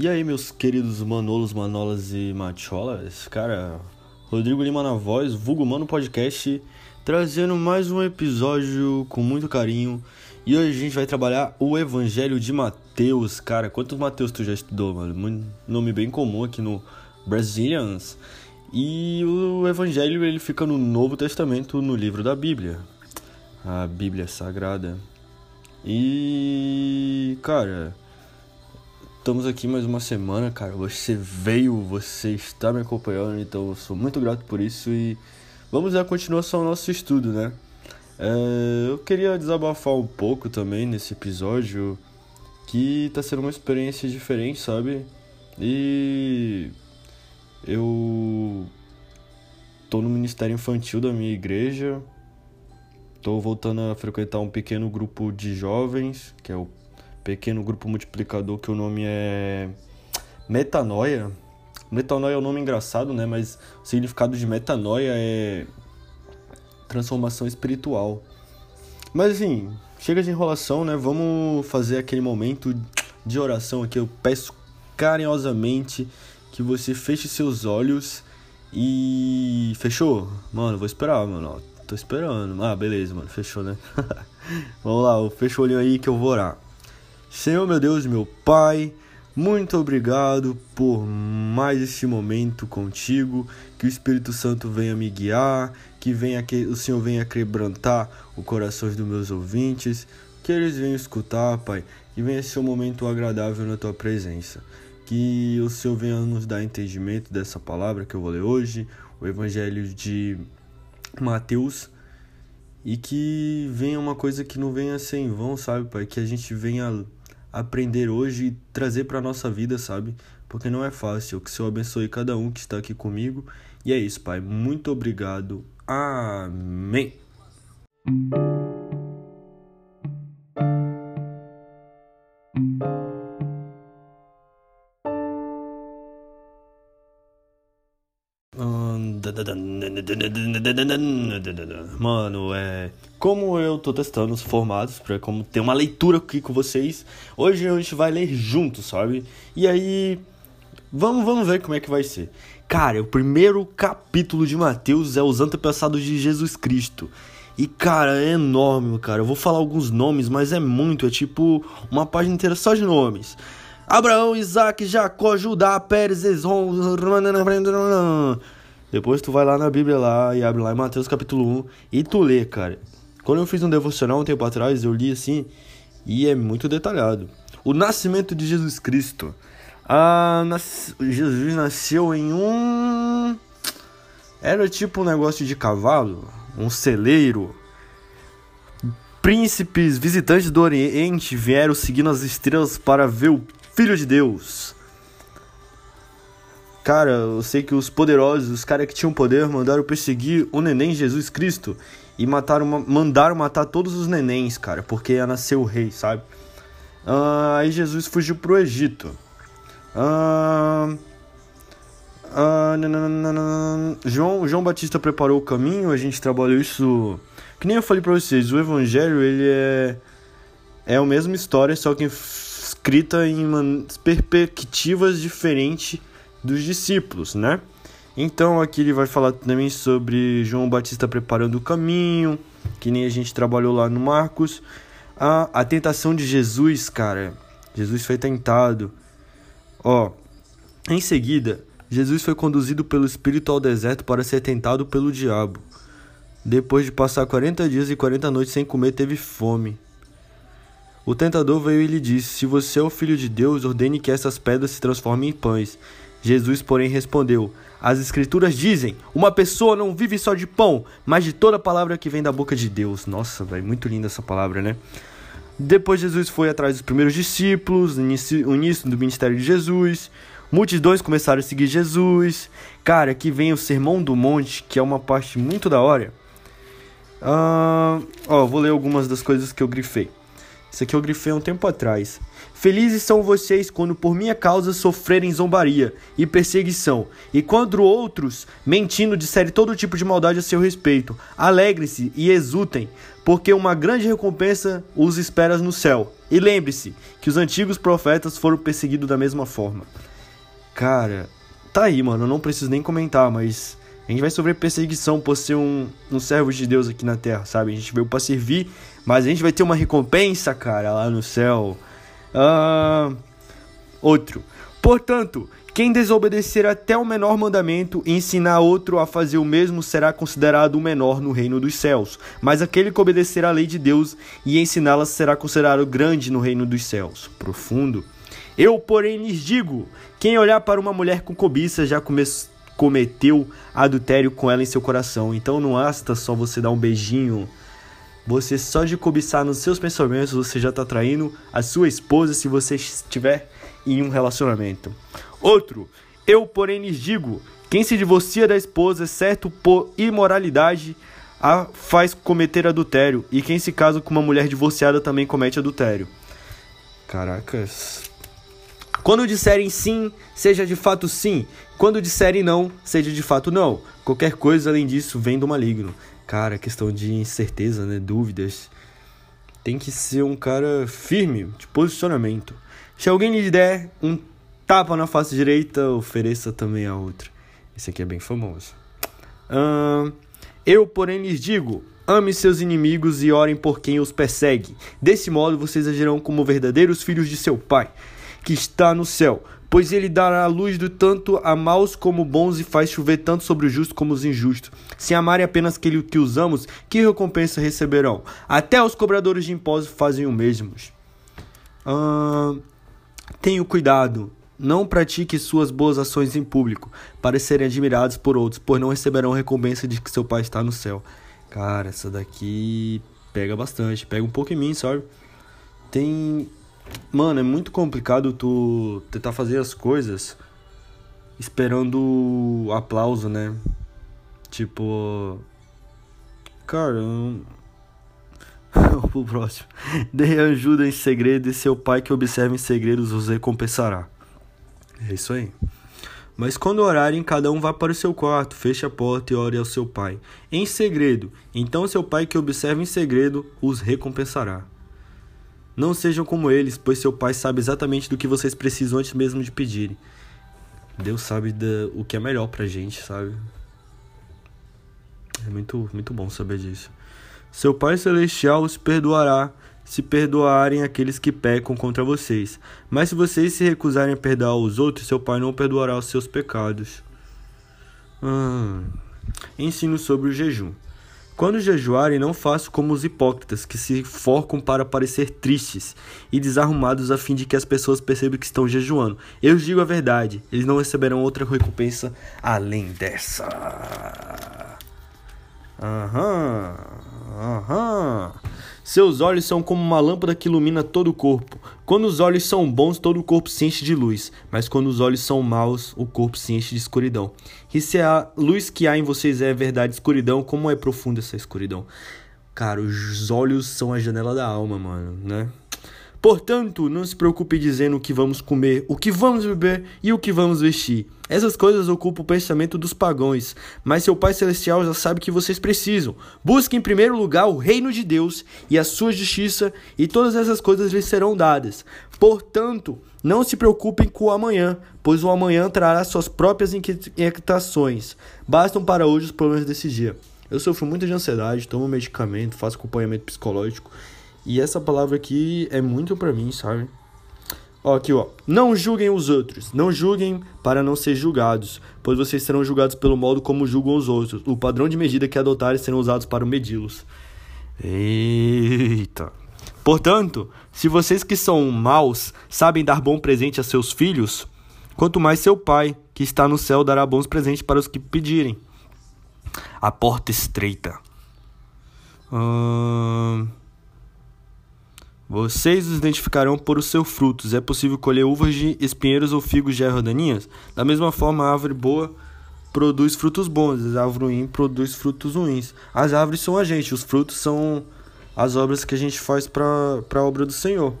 E aí, meus queridos manolos, manolas e macholas? Cara, Rodrigo Lima na voz, Vulgo Mano Podcast, trazendo mais um episódio com muito carinho. E hoje a gente vai trabalhar o Evangelho de Mateus. Cara, quantos Mateus tu já estudou, mano? Nome bem comum aqui no Brazilians. E o Evangelho ele fica no Novo Testamento, no livro da Bíblia. A Bíblia Sagrada. E, cara, Estamos aqui mais uma semana, cara. Você veio, você está me acompanhando, então eu sou muito grato por isso e vamos à continuação do nosso estudo, né? É, eu queria desabafar um pouco também nesse episódio que tá sendo uma experiência diferente, sabe? E eu tô no ministério infantil da minha igreja. Tô voltando a frequentar um pequeno grupo de jovens, que é o pequeno grupo multiplicador que o nome é metanoia. Metanoia é um nome engraçado, né? Mas o significado de metanoia é transformação espiritual. Mas assim, chega de enrolação, né? Vamos fazer aquele momento de oração aqui. Eu peço carinhosamente que você feche seus olhos e fechou? Mano, vou esperar, mano. Tô esperando. Ah, beleza, mano. Fechou, né? Vamos lá, fecha o olho aí que eu vou orar. Senhor meu Deus, meu Pai, muito obrigado por mais este momento contigo, que o Espírito Santo venha me guiar, que venha que o Senhor venha quebrantar o coração dos meus ouvintes, que eles venham escutar, Pai, que venha ser um momento agradável na tua presença. Que o Senhor venha nos dar entendimento dessa palavra que eu vou ler hoje, o Evangelho de Mateus, e que venha uma coisa que não venha ser em vão, sabe, Pai? Que a gente venha aprender hoje e trazer para nossa vida, sabe? Porque não é fácil. Que o Senhor abençoe cada um que está aqui comigo. E é isso, Pai. Muito obrigado. Amém. Mano, é. Como eu tô testando os formatos pra como ter uma leitura aqui com vocês, hoje a gente vai ler juntos, sabe? E aí. Vamos, vamos ver como é que vai ser. Cara, o primeiro capítulo de Mateus é os antepassados de Jesus Cristo. E, cara, é enorme, cara. Eu vou falar alguns nomes, mas é muito. É tipo uma página inteira só de nomes. Abraão, Isaac, Jacó, Judá, Pérez, Esron. Depois tu vai lá na Bíblia lá e abre lá em Mateus capítulo 1 e tu lê, cara. Quando eu fiz um devocional um tempo atrás, eu li assim e é muito detalhado. O nascimento de Jesus Cristo. Ah, nas... Jesus nasceu em um. Era tipo um negócio de cavalo, um celeiro. Príncipes visitantes do Oriente vieram seguindo as estrelas para ver o Filho de Deus. Cara, eu sei que os poderosos, os caras que tinham poder, mandaram perseguir o neném Jesus Cristo e mataram, mandaram matar todos os nenéns, cara, porque ia nascer o rei, sabe? Uh, aí Jesus fugiu pro Egito. Uh, uh, João, João Batista preparou o caminho, a gente trabalhou isso. Que nem eu falei pra vocês, o Evangelho ele é, é a mesma história, só que escrita em perspectivas diferentes dos discípulos, né? Então aqui ele vai falar também sobre João Batista preparando o caminho, que nem a gente trabalhou lá no Marcos. A, a tentação de Jesus, cara. Jesus foi tentado. Ó, em seguida, Jesus foi conduzido pelo Espírito ao deserto para ser tentado pelo diabo. Depois de passar 40 dias e 40 noites sem comer, teve fome. O tentador veio e lhe disse: Se você é o filho de Deus, ordene que essas pedras se transformem em pães. Jesus, porém, respondeu: As Escrituras dizem: Uma pessoa não vive só de pão, mas de toda palavra que vem da boca de Deus. Nossa, velho, muito linda essa palavra, né? Depois, Jesus foi atrás dos primeiros discípulos, o início do ministério de Jesus. Multidões começaram a seguir Jesus. Cara, aqui vem o Sermão do Monte, que é uma parte muito da hora. Uh, ó, vou ler algumas das coisas que eu grifei. Isso aqui eu grifei um tempo atrás. Felizes são vocês quando por minha causa sofrerem zombaria e perseguição, e quando outros, mentindo, disserem todo tipo de maldade a seu respeito. Alegrem-se e exultem, porque uma grande recompensa os espera no céu. E lembre-se que os antigos profetas foram perseguidos da mesma forma. Cara, tá aí, mano, eu não preciso nem comentar, mas a gente vai sofrer perseguição por ser um, um servo de Deus aqui na terra, sabe? A gente veio para servir, mas a gente vai ter uma recompensa, cara, lá no céu. Ah, outro. Portanto, quem desobedecer até o menor mandamento e ensinar outro a fazer o mesmo será considerado o menor no reino dos céus. Mas aquele que obedecer à lei de Deus e ensiná-la será considerado grande no reino dos céus. Profundo. Eu, porém, lhes digo: quem olhar para uma mulher com cobiça já começou cometeu adultério com ela em seu coração. Então não basta só você dar um beijinho. Você só de cobiçar nos seus pensamentos, você já está traindo a sua esposa se você estiver em um relacionamento. Outro, eu porém lhes digo: quem se divorcia da esposa, certo por imoralidade, a faz cometer adultério, e quem se casa com uma mulher divorciada também comete adultério. Caracas. Quando disserem sim, seja de fato sim. Quando disserem não, seja de fato não. Qualquer coisa além disso vem do maligno. Cara, questão de incerteza, né? Dúvidas. Tem que ser um cara firme, de posicionamento. Se alguém lhe der um tapa na face direita, ofereça também a outra. Esse aqui é bem famoso. Hum, eu, porém, lhes digo: ame seus inimigos e orem por quem os persegue. Desse modo, vocês agirão como verdadeiros filhos de seu Pai que está no céu. Pois ele dará a luz do tanto a maus como bons e faz chover tanto sobre os justos como os injustos. Se amarem apenas aquele que usamos, que recompensa receberão? Até os cobradores de impostos fazem o mesmo. Tenho cuidado, não pratique suas boas ações em público, para serem admirados por outros, pois não receberão recompensa de que seu pai está no céu. Cara, essa daqui pega bastante, pega um pouco em mim, sabe? Tem Mano, é muito complicado tu tentar fazer as coisas esperando aplauso, né? Tipo. Cara, o próximo. Dê ajuda em segredo e seu pai que observa em segredos os recompensará. É isso aí. Mas quando orarem, cada um vá para o seu quarto, feche a porta e ore ao seu pai. Em segredo. Então seu pai que observa em segredo os recompensará. Não sejam como eles, pois seu pai sabe exatamente do que vocês precisam antes mesmo de pedirem. Deus sabe da, o que é melhor pra gente, sabe? É muito, muito bom saber disso. Seu Pai Celestial os perdoará se perdoarem aqueles que pecam contra vocês. Mas se vocês se recusarem a perdoar os outros, seu Pai não perdoará os seus pecados. Hum. Ensino sobre o jejum. Quando jejuarem, não façam como os hipócritas, que se forcam para parecer tristes e desarrumados a fim de que as pessoas percebam que estão jejuando. Eu digo a verdade, eles não receberão outra recompensa além dessa. Aham, aham. Seus olhos são como uma lâmpada que ilumina todo o corpo. Quando os olhos são bons, todo o corpo se enche de luz, mas quando os olhos são maus, o corpo se enche de escuridão. E se a luz que há em vocês é verdade escuridão, como é profunda essa escuridão? Cara, os olhos são a janela da alma, mano, né? Portanto, não se preocupe dizendo o que vamos comer, o que vamos beber e o que vamos vestir. Essas coisas ocupam o pensamento dos pagãos, mas seu Pai Celestial já sabe que vocês precisam. Busque em primeiro lugar o reino de Deus e a sua justiça, e todas essas coisas lhes serão dadas. Portanto, não se preocupem com o amanhã, pois o amanhã trará suas próprias inquietações. Bastam para hoje os problemas desse dia. Eu sofro muito de ansiedade, tomo medicamento, faço acompanhamento psicológico e essa palavra aqui é muito para mim, sabe? Ó, aqui, ó. Não julguem os outros. Não julguem para não ser julgados, pois vocês serão julgados pelo modo como julgam os outros. O padrão de medida que adotarem serão usados para medi-los. Eita. Portanto, se vocês que são maus sabem dar bom presente a seus filhos, quanto mais seu pai, que está no céu, dará bons presentes para os que pedirem. A porta estreita. Hum... Vocês os identificarão por os seus frutos. É possível colher uvas de espinheiros ou figos de erva daninhas? Da mesma forma, a árvore boa produz frutos bons, a árvore ruim produz frutos ruins. As árvores são a gente, os frutos são as obras que a gente faz para a obra do Senhor.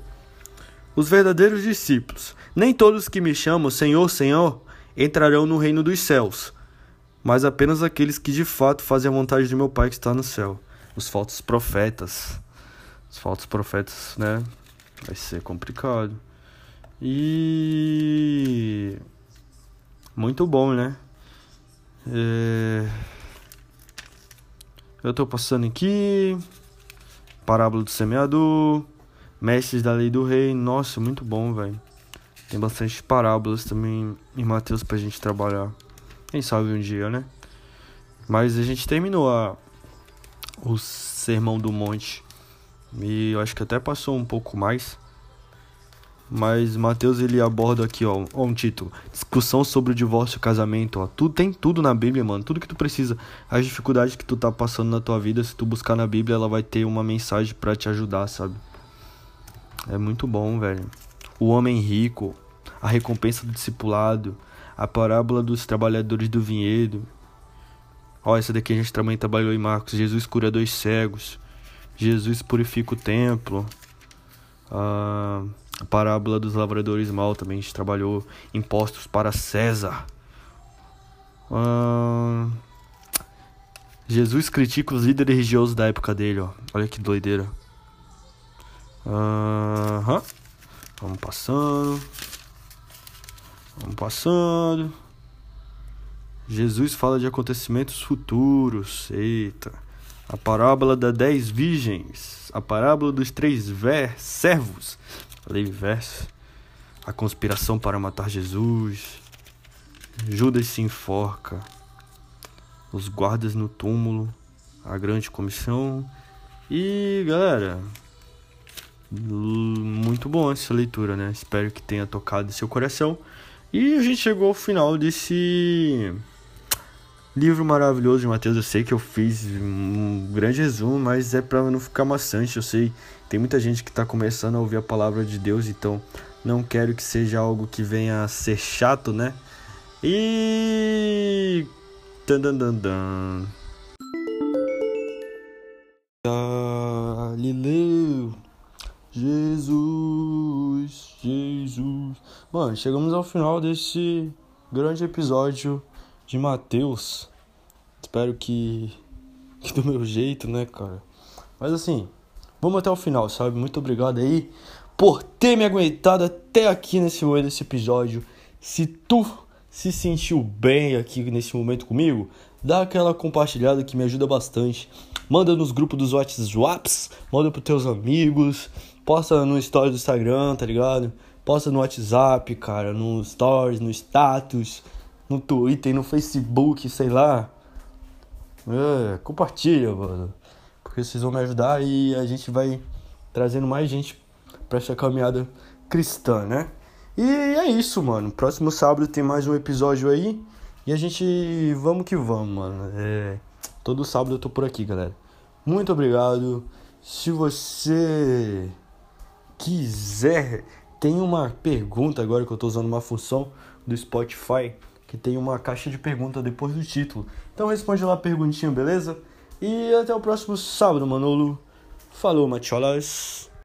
Os verdadeiros discípulos. Nem todos que me chamam Senhor, Senhor entrarão no reino dos céus, mas apenas aqueles que de fato fazem a vontade de meu Pai que está no céu. Os falsos profetas. Os falsos profetas, né? Vai ser complicado. E. Muito bom, né? É... Eu tô passando aqui. Parábola do semeador. Mestres da lei do rei. Nossa, muito bom, velho. Tem bastante parábolas também em Mateus pra gente trabalhar. Quem sabe um dia, né? Mas a gente terminou a, o Sermão do Monte. E eu acho que até passou um pouco mais. Mas Mateus ele aborda aqui, ó, ó, um título: Discussão sobre o divórcio casamento, ó. Tudo tem tudo na Bíblia, mano. Tudo que tu precisa. As dificuldades que tu tá passando na tua vida, se tu buscar na Bíblia, ela vai ter uma mensagem para te ajudar, sabe? É muito bom, velho. O homem rico, a recompensa do discipulado, a parábola dos trabalhadores do vinhedo. Ó, essa daqui a gente também trabalhou em Marcos. Jesus cura dois cegos. Jesus purifica o templo. A parábola dos lavradores mal também a gente trabalhou. Impostos para César. Jesus critica os líderes religiosos da época dele, ó. Olha que doideira. Vamos passando. Vamos passando. Jesus fala de acontecimentos futuros. Eita. A parábola das dez virgens. A parábola dos três ver servos. Falei verso. A conspiração para matar Jesus. Judas se enforca. Os guardas no túmulo. A grande comissão. E galera, muito bom essa leitura, né? Espero que tenha tocado seu coração. E a gente chegou ao final desse livro maravilhoso de Mateus. Eu sei que eu fiz um grande resumo, mas é para não ficar maçante. Eu sei, tem muita gente que está começando a ouvir a palavra de Deus, então não quero que seja algo que venha a ser chato, né? E. Dan, dan, dan, dan. Galileu. Jesus, Jesus. Mano, chegamos ao final desse grande episódio de Mateus. Espero que, que do meu jeito, né, cara? Mas assim, vamos até o final, sabe? Muito obrigado aí por ter me aguentado até aqui nesse desse episódio. Se tu se sentiu bem aqui nesse momento comigo, dá aquela compartilhada que me ajuda bastante. Manda nos grupos dos WhatsApps, manda pros teus amigos, Posta no story do Instagram, tá ligado? Posta no WhatsApp, cara, no stories, no status, no Twitter, no Facebook, sei lá. É, compartilha, mano. Porque vocês vão me ajudar e a gente vai trazendo mais gente pra essa caminhada cristã, né? E é isso, mano. Próximo sábado tem mais um episódio aí. E a gente. Vamos que vamos, mano. É... Todo sábado eu tô por aqui, galera. Muito obrigado. Se você quiser, tem uma pergunta agora que eu estou usando uma função do Spotify que tem uma caixa de pergunta depois do título. Então responde lá a perguntinha, beleza? E até o próximo sábado, Manolo. Falou, macholas.